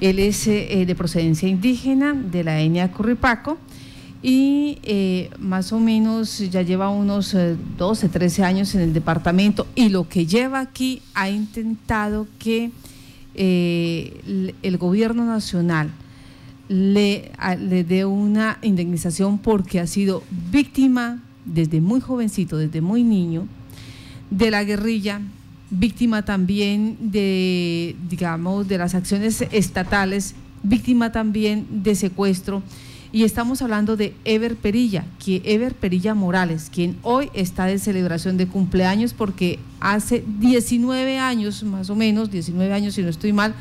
Él es eh, de procedencia indígena de la etnia Curripaco y eh, más o menos ya lleva unos 12, 13 años en el departamento y lo que lleva aquí ha intentado que el gobierno nacional le, le dé una indemnización porque ha sido víctima desde muy jovencito, desde muy niño, de la guerrilla, víctima también de, digamos, de las acciones estatales, víctima también de secuestro. Y estamos hablando de Ever Perilla, que Ever Perilla Morales, quien hoy está de celebración de cumpleaños porque hace 19 años, más o menos, 19 años si no estoy mal,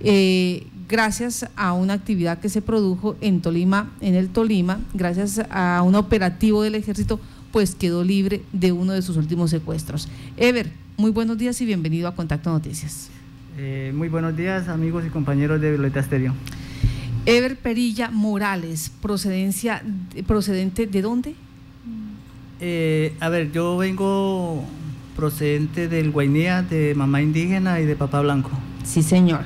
eh, gracias a una actividad que se produjo en Tolima, en el Tolima, gracias a un operativo del ejército, pues quedó libre de uno de sus últimos secuestros. Ever, muy buenos días y bienvenido a Contacto Noticias. Eh, muy buenos días, amigos y compañeros de Violeta Estéreo. Ever Perilla Morales, procedencia, procedente de dónde? Eh, a ver, yo vengo procedente del Guainía, de mamá indígena y de papá blanco. Sí, señor.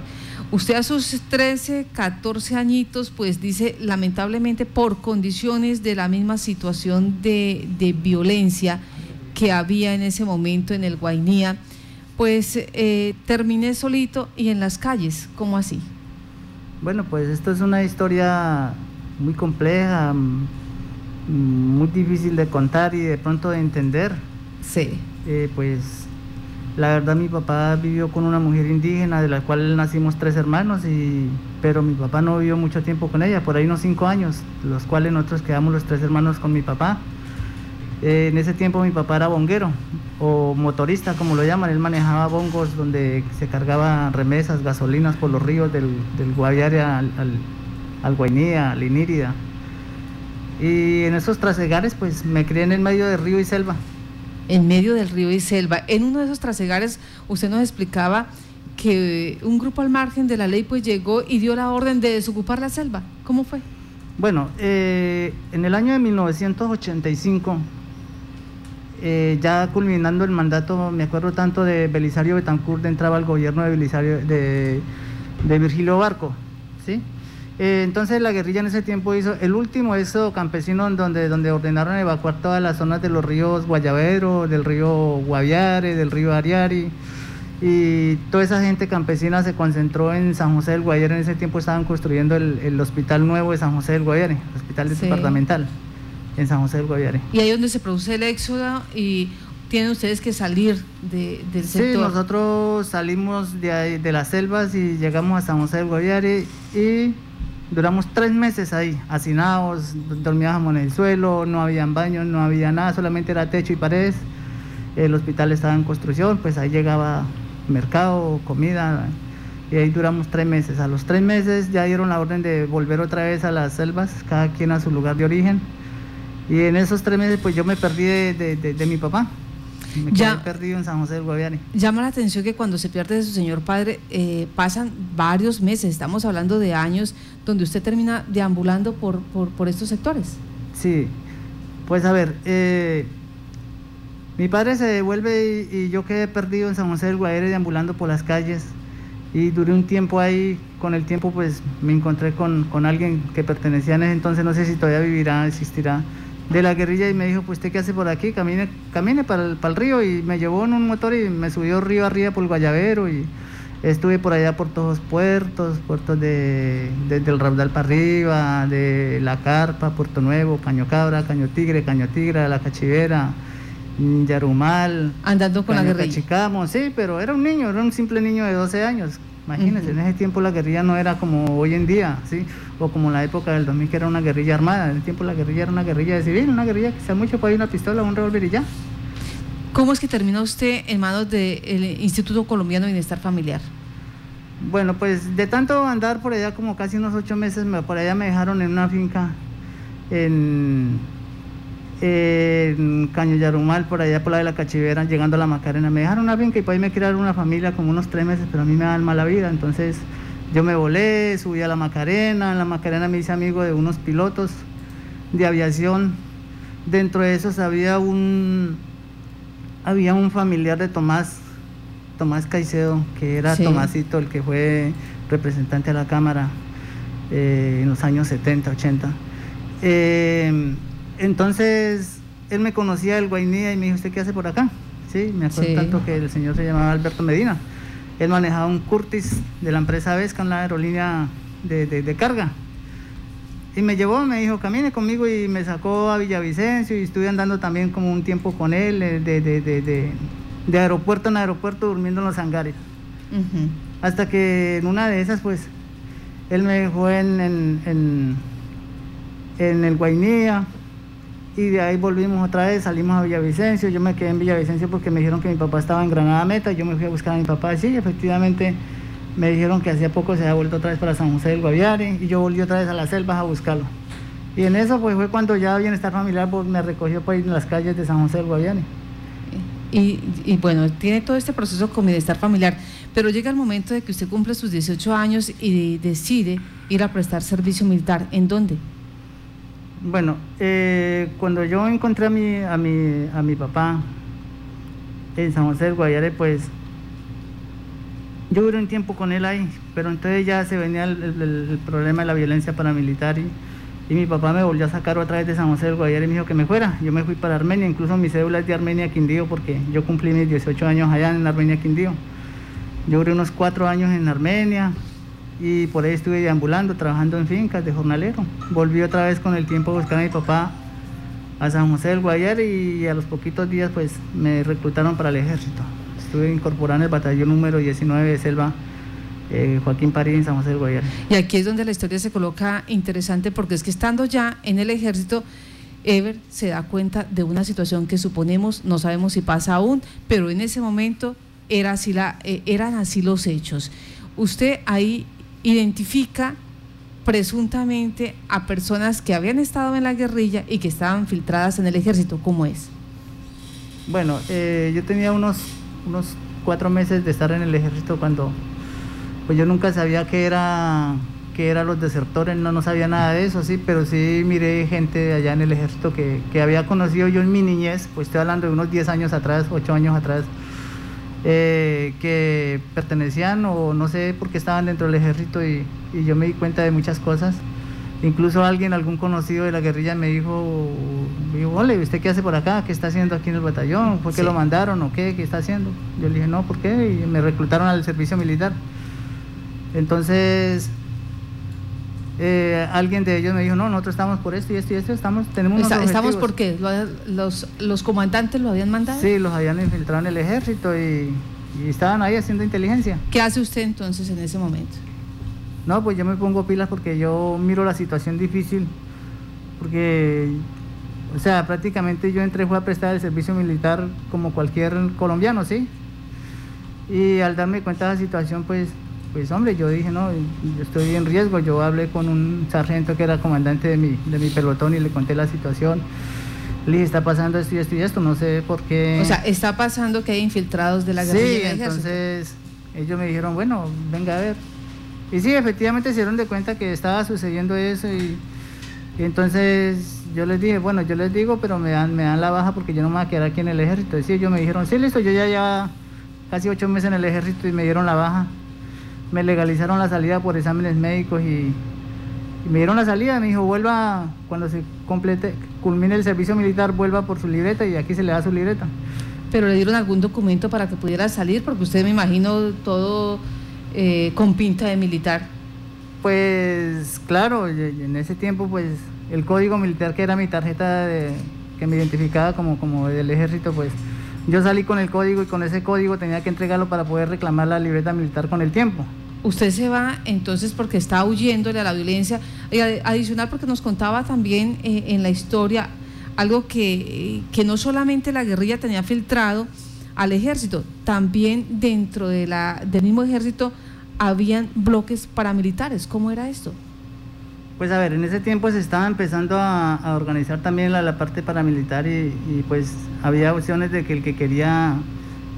Usted a sus 13, 14 añitos, pues dice, lamentablemente por condiciones de la misma situación de, violencia que había en ese momento en el Guainía, pues eh, terminé solito y en las calles, ¿cómo así? Bueno, pues esto es una historia muy compleja, mm, muy difícil de contar y de pronto de entender. Sí. Eh, pues la verdad mi papá vivió con una mujer indígena de la cual nacimos tres hermanos, y, pero mi papá no vivió mucho tiempo con ella, por ahí unos cinco años, los cuales nosotros quedamos los tres hermanos con mi papá. Eh, en ese tiempo mi papá era bonguero o motorista, como lo llaman, él manejaba bongos donde se cargaba remesas, gasolinas por los ríos del, del Guaviare al, al, al Guainía, al Inírida. Y en esos trasegares pues me crié en el medio de río y selva en medio del río y selva. En uno de esos trasegares usted nos explicaba que un grupo al margen de la ley pues llegó y dio la orden de desocupar la selva. ¿Cómo fue? Bueno, eh, en el año de 1985, eh, ya culminando el mandato, me acuerdo tanto de Belisario Betancourt, entraba al gobierno de Belisario, de, de Virgilio Barco, ¿sí? Eh, entonces la guerrilla en ese tiempo hizo el último eso campesino donde, donde ordenaron evacuar todas las zonas de los ríos Guayabero, del río Guaviare, del río Ariari. Y toda esa gente campesina se concentró en San José del Guayare. En ese tiempo estaban construyendo el, hospital nuevo de San José del Guayare, hospital departamental en San José del Guayare. Y ahí es donde se produce el éxodo y tienen ustedes que salir de, del sector. Sí, nosotros salimos de, de las selvas y llegamos a San José del Guayare y Duramos tres meses ahí, hacinados, dormíamos en el suelo, no habían baños, no había nada, solamente era techo y paredes. El hospital estaba en construcción, pues ahí llegaba mercado, comida, y ahí duramos tres meses. A los tres meses ya dieron la orden de volver otra vez a las selvas, cada quien a su lugar de origen. Y en esos tres meses pues yo me perdí de mi papá. Me ya, perdido en San José del Guaviare. Llama la atención que cuando se pierde de su señor padre eh, pasan varios meses, estamos hablando de años, donde usted termina deambulando por, por, estos sectores. Sí, pues a ver, eh, mi padre se devuelve y, yo quedé perdido en San José del Guaviare deambulando por las calles. Y duré un tiempo ahí, con el tiempo pues me encontré con, con alguien que pertenecía en ese entonces, no sé si todavía vivirá, existirá de la guerrilla y me dijo, pues usted qué hace por aquí, camine, camine para el, para el río y me llevó en un motor y me subió río arriba por el Guayabero y estuve por allá por todos los puertos, puertos de, desde el Raudal para arriba, de La Carpa, Puerto Nuevo, Caño Cabra, Caño Tigre, Caño Tigre, La Cachivera, Yarumal. Andando con la guerrilla. Cachicamo, sí, pero era un niño, era un simple niño de 12 años. Imagínense, en ese tiempo la guerrilla no era como hoy en día, ¿sí? O como en la época del 2000 que era una guerrilla armada. En ese tiempo la guerrilla era una guerrilla de civil, una guerrilla que sea mucho para una pistola, un revólver y ya. ¿Cómo es que terminó usted en manos del Instituto Colombiano de Bienestar Familiar? Bueno, pues de tanto andar por allá como casi unos ocho meses, por allá me dejaron en una finca en en Caño Yarumal, por allá por la de la Cachivera, llegando a la Macarena. Me dejaron una finca y por ahí me crearon una familia como unos tres meses, pero a mí me dan mala vida. Entonces yo me volé, subí a la Macarena. En la Macarena me hice amigo de unos pilotos de aviación. Dentro de esos había un, había un familiar de Tomás, Tomás Caicedo, que era Tomásito, el que fue representante a la Cámara eh, en los años 70, 80. Eh, entonces, él me conocía del Guainía y me dijo, ¿usted qué hace por acá? Sí, me acuerdo tanto que el señor se llamaba Alberto Medina. Él manejaba un Curtis de la empresa Vesca, una aerolínea de, carga. Y me llevó, me dijo, camine conmigo y me sacó a Villavicencio y estuve andando también como un tiempo con él, eh, de, aeropuerto en aeropuerto, durmiendo en los hangares. Hasta que en una de esas, pues, él me dejó en, en, en, el Guainía y de ahí volvimos otra vez, salimos a Villavicencio, yo me quedé en Villavicencio porque me dijeron que mi papá estaba en Granada Meta, yo me fui a buscar a mi papá, sí, efectivamente me dijeron que hacía poco se había vuelto otra vez para San José del Guaviare y yo volví otra vez a las selvas a buscarlo. Y en eso pues fue cuando ya Bienestar Familiar pues, me recogió por ir en las calles de San José del Guaviare. Y, y, bueno, tiene todo este proceso con Bienestar Familiar, pero llega el momento de que usted cumple sus 18 años y decide ir a prestar servicio militar. ¿En dónde? Bueno, eh, cuando yo encontré a mi, a, mi, a mi papá en San José del Guayare, pues yo duré un tiempo con él ahí, pero entonces ya se venía el, problema de la violencia paramilitar y, y, mi papá me volvió a sacar otra vez de San José del Guayare y me dijo que me fuera. Yo me fui para Armenia, incluso mi cédula es de Armenia Quindío porque yo cumplí mis 18 años allá en Armenia Quindío. Yo duré unos cuatro años en Armenia, y por ahí estuve deambulando, trabajando en fincas de jornalero. Volví otra vez con el tiempo a buscar a mi papá a San José del Guayar y a los poquitos días pues me reclutaron para el ejército. Estuve incorporado en el batallón número 19 de Selva eh, Joaquín París en San José del Guayar. Y aquí es donde la historia se coloca interesante porque es que estando ya en el ejército, Ever se da cuenta de una situación que suponemos, no sabemos si pasa aún, pero en ese momento era así la, eh, eran así los hechos. Usted ahí identifica presuntamente a personas que habían estado en la guerrilla y que estaban filtradas en el ejército. ¿Cómo es? Bueno, eh, yo tenía unos, unos cuatro meses de estar en el ejército cuando pues yo nunca sabía qué era que eran los desertores, no, no sabía nada de eso, sí, pero sí miré gente allá en el ejército que, que había conocido yo en mi niñez, pues estoy hablando de unos 10 años atrás, 8 años atrás, eh, que pertenecían o no sé por qué estaban dentro del ejército y, yo me di cuenta de muchas cosas. Incluso alguien, algún conocido de la guerrilla me dijo, me dijo, ole, ¿usted qué hace por acá? ¿Qué está haciendo aquí en el batallón? ¿Por qué lo mandaron o qué? ¿Qué está haciendo? Yo le dije, no, ¿por qué? Y me reclutaron al servicio militar. Entonces, eh, alguien de ellos me dijo, no, nosotros estamos por esto y esto y esto, estamos, tenemos unos ¿Estamos por qué? ¿Los, ¿Los comandantes lo habían mandado? Sí, los habían infiltrado en el ejército y, estaban ahí haciendo inteligencia. ¿Qué hace usted entonces en ese momento? No, pues yo me pongo pilas porque yo miro la situación difícil, porque, o sea, prácticamente yo entré fue a prestar el servicio militar como cualquier colombiano, ¿sí? Y al darme cuenta de la situación, pues pues hombre, yo dije, no, yo estoy en riesgo. Yo hablé con un sargento que era comandante de mi, de mi pelotón y le conté la situación. Le dije, está pasando esto y esto y esto, no sé por qué. O sea, está pasando que hay infiltrados de la guerrilla. Sí, entonces ellos me dijeron, bueno, venga a ver. Y sí, efectivamente se dieron de cuenta que estaba sucediendo eso y, entonces yo les dije, bueno, yo les digo, pero me dan, me dan la baja porque yo no me voy a quedar aquí en el ejército. Y sí, ellos me dijeron, sí, listo, yo ya ya casi ocho meses en el ejército y me dieron la baja me legalizaron la salida por exámenes médicos y, me dieron la salida, me dijo, vuelva, cuando se complete, culmine el servicio militar, vuelva por su libreta y aquí se le da su libreta. ¿Pero le dieron algún documento para que pudiera salir? Porque usted me imagino todo eh, con pinta de militar. Pues claro, en ese tiempo pues el código militar que era mi tarjeta que me identificaba como, como del ejército pues yo salí con el código y con ese código tenía que entregarlo para poder reclamar la libreta militar con el tiempo. Usted se va entonces porque está huyéndole a la violencia y adicional porque nos contaba también eh, en la historia algo que, que no solamente la guerrilla tenía filtrado al ejército, también dentro del mismo ejército habían bloques paramilitares. ¿Cómo era esto? Pues a ver, en ese tiempo se estaba empezando a, organizar también la, parte paramilitar y, pues había opciones de que el que quería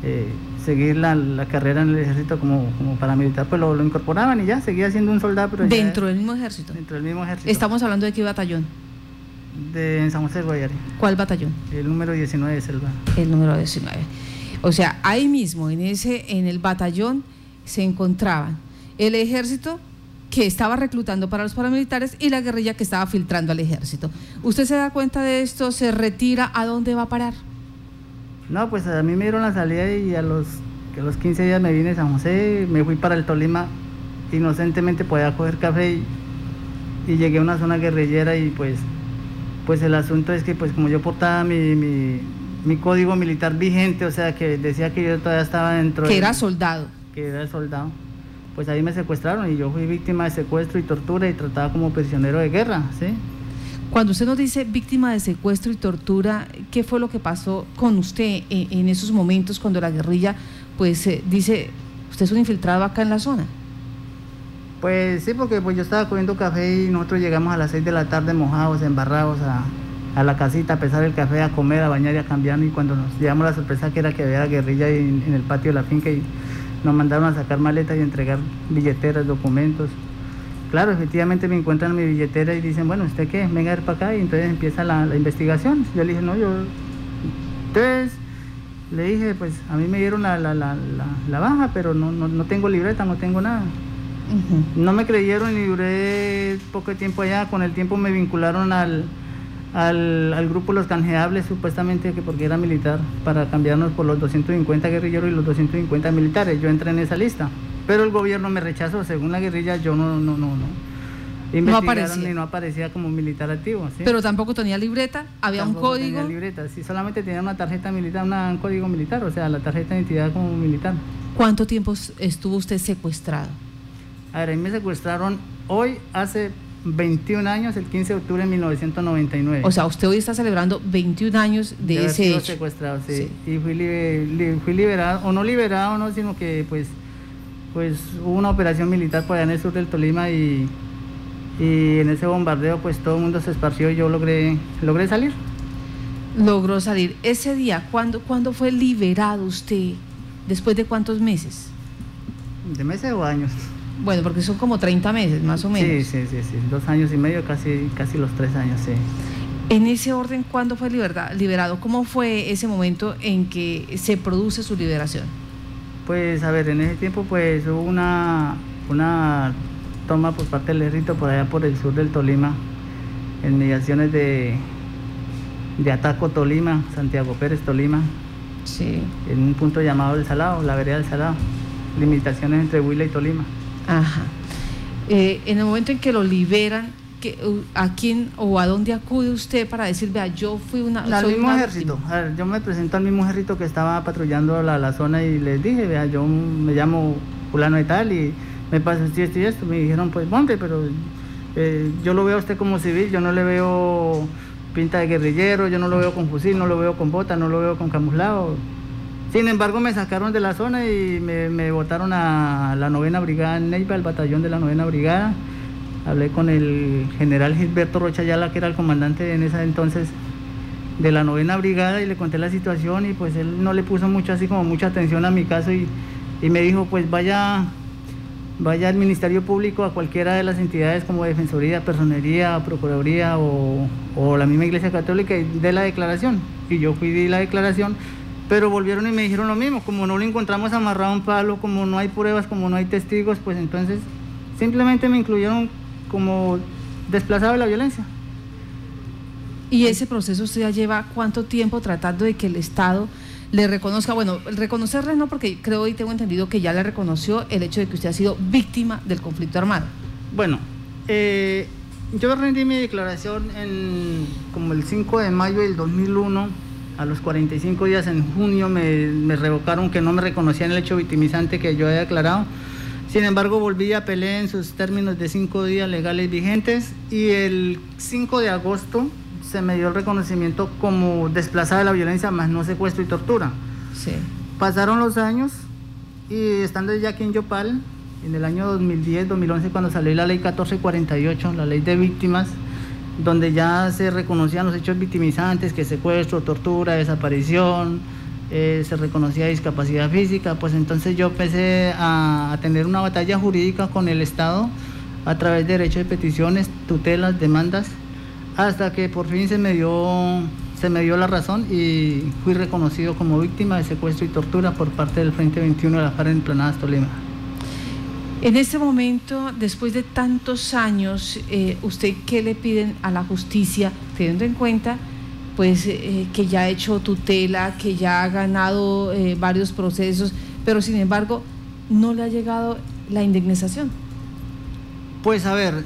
eh, seguir la, carrera en el ejército como, como paramilitar, pues lo, incorporaban y ya, seguía siendo un soldado. Pero ¿Dentro del mismo ejército? Dentro del mismo ejército. ¿Estamos hablando de qué batallón? De San José de Guayare. ¿Cuál batallón? El número 19 de Selva. El número 19. O sea, ahí mismo, en, ese, en el batallón, se encontraban el ejército que estaba reclutando para los paramilitares y la guerrilla que estaba filtrando al ejército. ¿Usted se da cuenta de esto? ¿Se retira? ¿A dónde va a parar? No, pues a mí me dieron la salida y a los, a los 15 días me vine a San José, me fui para el Tolima, inocentemente podía coger café y, y llegué a una zona guerrillera y pues, pues el asunto es que pues como yo portaba mi, mi, mi código militar vigente, o sea que decía que yo todavía estaba dentro... Que era soldado. Que era soldado pues ahí me secuestraron y yo fui víctima de secuestro y tortura y tratada como prisionero de guerra, ¿sí? Cuando usted nos dice víctima de secuestro y tortura, ¿qué fue lo que pasó con usted en, esos momentos cuando la guerrilla pues eh, dice, usted es un infiltrado acá en la zona? Pues sí, porque pues yo estaba comiendo café y nosotros llegamos a las 6 de la tarde mojados, embarrados a, a la casita a pesar del café, a comer, a bañar y a cambiar y cuando nos llevamos la sorpresa que era que había guerrilla en el patio de la finca y nos mandaron a sacar maletas y entregar billeteras, documentos. Claro, efectivamente me encuentran mi billetera y dicen, bueno, ¿usted qué? Venga a ver para acá y entonces empieza la, investigación. Yo le dije, no, yo... Entonces le dije, pues a mí me dieron la, la, baja, pero no, no, tengo libreta, no tengo nada. No me creyeron y duré poco tiempo allá. Con el tiempo me vincularon al, al, al, grupo Los Canjeables, supuestamente que porque era militar, para cambiarnos por los 250 guerrilleros y los 250 militares. Yo entré en esa lista, pero el gobierno me rechazó. Según la guerrilla, yo no, no, no, no. No aparecía. y no aparecía como militar activo. Pero tampoco tenía libreta, había un código. Tenía libreta, sí, solamente tenía una tarjeta militar, un código militar, o sea, la tarjeta de identidad como militar. ¿Cuánto tiempo estuvo usted secuestrado? A ver, ahí me secuestraron hoy hace 21 años, el 15 de octubre de 1999. O sea, usted hoy está celebrando 21 años de, ese hecho. secuestrado, sí. Y fui, fui, liberado, o no liberado, no, sino que pues, pues hubo una operación militar por allá en el sur del Tolima y, y en ese bombardeo pues todo el mundo se esparció y yo logré, logré salir. Logró salir. Ese día, ¿cuándo, ¿cuándo fue liberado usted? ¿Después de cuántos meses? De meses o años. Bueno, porque son como 30 meses, más o menos. Sí, sí, sí, sí. dos años y medio, casi, casi los tres años, sí. En ese orden, ¿cuándo fue liberado? ¿Cómo fue ese momento en que se produce su liberación? Pues, a ver, en ese tiempo pues hubo una, una toma por parte del ejército por allá por el sur del Tolima, en mediaciones de, de Ataco Tolima, Santiago Pérez Tolima, sí. en un punto llamado El Salado, la vereda del Salado, limitaciones entre Huila y Tolima. Ajá. Eh, en el momento en que lo liberan, ¿a quién o a dónde acude usted para decir, vea, yo fui una... Al mismo ejército. yo me presento al mismo ejército que estaba patrullando la, zona y les dije, vea, yo me llamo fulano y tal y me pasa esto y esto y esto. Me dijeron, pues, hombre, pero eh, yo lo veo a usted como civil, yo no le veo pinta de guerrillero, yo no lo veo con fusil, no lo veo con bota, no lo veo con camuflado sin embargo, me sacaron de la zona y me, me botaron a la novena brigada en Neiva, el batallón de la novena brigada. Hablé con el general Gilberto Rocha Ayala, que era el comandante en ese entonces de la novena brigada, y le conté la situación y pues él no le puso mucho así como mucha atención a mi caso y, y me dijo pues vaya vaya al Ministerio Público, a cualquiera de las entidades como Defensoría, Personería, Procuraduría o, o la misma Iglesia Católica y dé la declaración. Y yo fui di la declaración pero volvieron y me dijeron lo mismo, como no lo encontramos amarrado a un palo, como no hay pruebas, como no hay testigos, pues entonces simplemente me incluyeron como desplazado de la violencia. ¿Y ese proceso usted ya lleva cuánto tiempo tratando de que el Estado le reconozca? Bueno, reconocerle no, porque creo y tengo entendido que ya le reconoció el hecho de que usted ha sido víctima del conflicto armado. Bueno, eh, yo rendí mi declaración en como el 5 de mayo del 2001 a los 45 días en junio me, revocaron que no me reconocían el hecho victimizante que yo había declarado. Sin embargo, volví a pelear en sus términos de cinco días legales vigentes y el 5 de agosto se me dio el reconocimiento como desplazada de la violencia, más no secuestro y tortura. Sí. Pasaron los años y estando ya aquí en Yopal, en el año 2010-2011, cuando salió la ley 1448, la ley de víctimas, donde ya se reconocían los hechos victimizantes, que secuestro, tortura, desaparición, eh, se reconocía discapacidad física, pues entonces yo empecé a, tener una batalla jurídica con el Estado a través de derechos de peticiones, tutelas, demandas, hasta que por fin se me dio, se me dio la razón y fui reconocido como víctima de secuestro y tortura por parte del Frente 21 de la FARC en Planadas, Tolima. En este momento, después de tantos años, eh, ¿usted qué le piden a la justicia, teniendo en cuenta pues eh, que ya ha hecho tutela, que ya ha ganado eh, varios procesos, pero sin embargo no le ha llegado la indemnización? Pues a ver,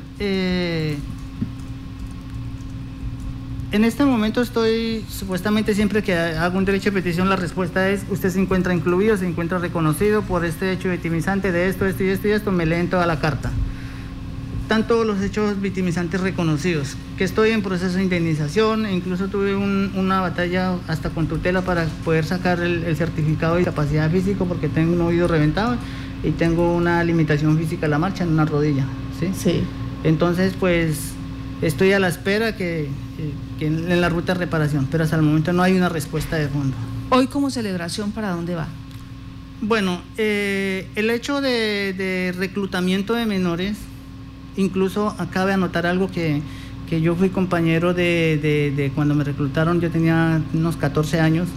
en este momento estoy, supuestamente siempre que hago un derecho de petición, la respuesta es, usted se encuentra incluido, se encuentra reconocido por este hecho victimizante de esto, esto y esto y esto, me leen toda la carta. Están todos los hechos victimizantes reconocidos, que estoy en proceso de indemnización, e incluso tuve una batalla hasta con tutela para poder sacar el, certificado de discapacidad físico porque tengo un oído reventado y tengo una limitación física a la marcha en una rodilla. ¿sí? Sí. Entonces, pues estoy a la espera que, en la ruta de reparación, pero hasta el momento no hay una respuesta de fondo. Hoy como celebración, ¿para dónde va? Bueno, eh, el hecho de, reclutamiento de menores, incluso de anotar algo que, yo fui compañero de, de, cuando me reclutaron, yo tenía unos 14 años,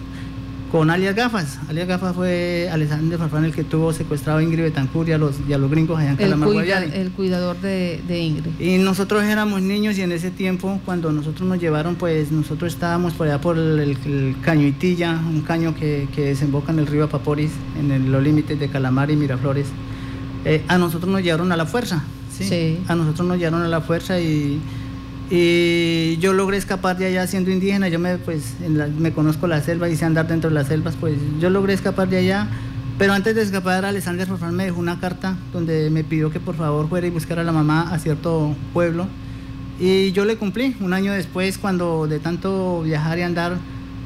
con alias Gafas. Alias Gafas fue Alexander Farfán el que tuvo secuestrado a Ingrid Betancourt y a los, los gringos allá en Calamar, el, el cuidador de, Ingrid. Y nosotros éramos niños y en ese tiempo, cuando nosotros nos llevaron, pues nosotros estábamos por allá por el, caño Itilla, un caño que, desemboca en el río Apaporis, en los límites de Calamar y Miraflores. Eh, a nosotros nos llevaron a la fuerza. ¿Sí? A nosotros nos llevaron a la fuerza y y yo logré escapar de allá siendo indígena, yo me, pues, me conozco la selva y sé andar dentro de las selvas, pues yo logré escapar de allá. Pero antes de escapar, Alexander Forfán me dejó una carta donde me pidió que por favor fuera y buscara a la mamá a cierto pueblo. Y yo le cumplí. Un año después, cuando de tanto viajar y andar,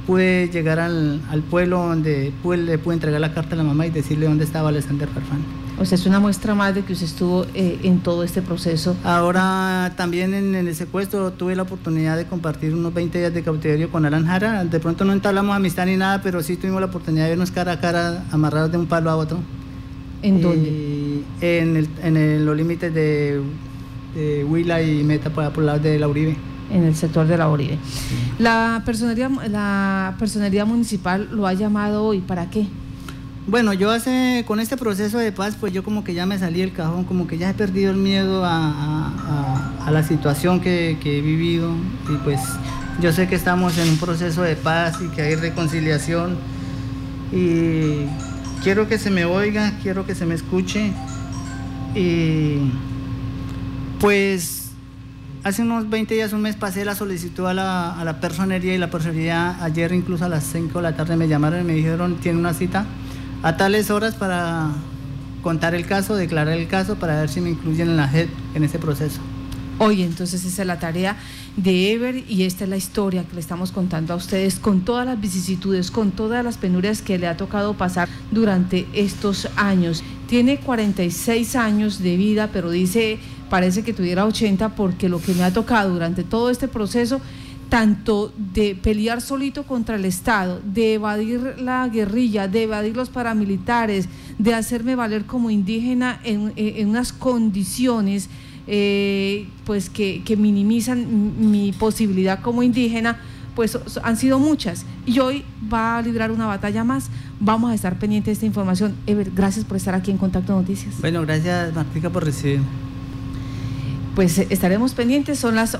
pude llegar al, pueblo donde le pude entregar la carta a la mamá y decirle dónde estaba Alexander Farfán. O sea, es una muestra más de que usted estuvo eh, en todo este proceso. Ahora también en, el secuestro tuve la oportunidad de compartir unos 20 días de cautiverio con Alan Jara. De pronto no entablamos amistad ni nada, pero sí tuvimos la oportunidad de vernos cara a cara amarrados de un palo a otro. ¿En dónde? En, el, en los límites de, Huila y Meta por, por el lado de la Uribe en el sector de la Uribe. La personería, la personería municipal lo ha llamado hoy, ¿para qué? Bueno, yo hace, con este proceso de paz, pues yo como que ya me salí del cajón, como que ya he perdido el miedo a, la situación que, he vivido. Y pues yo sé que estamos en un proceso de paz y que hay reconciliación. Y quiero que se me oiga, quiero que se me escuche. Y pues hace unos 20 días, un mes pasé la solicitud a la, a la personería y la personería ayer incluso a las 5 de la tarde me llamaron y me dijeron, tiene una cita a tales horas para contar el caso, declarar el caso, para ver si me incluyen en la JEP en ese proceso. Oye, entonces esa es la tarea de Ever y esta es la historia que le estamos contando a ustedes con todas las vicisitudes, con todas las penurias que le ha tocado pasar durante estos años. Tiene 46 años de vida, pero dice, parece que tuviera 80 porque lo que me ha tocado durante todo este proceso tanto de pelear solito contra el Estado, de evadir la guerrilla, de evadir los paramilitares, de hacerme valer como indígena en, unas condiciones eh, pues que, minimizan mi posibilidad como indígena, pues han sido muchas. Y hoy va a librar una batalla más. Vamos a estar pendientes de esta información. Ever, gracias por estar aquí en Contacto Noticias. Bueno, gracias Martica por recibir. Pues estaremos pendientes, son las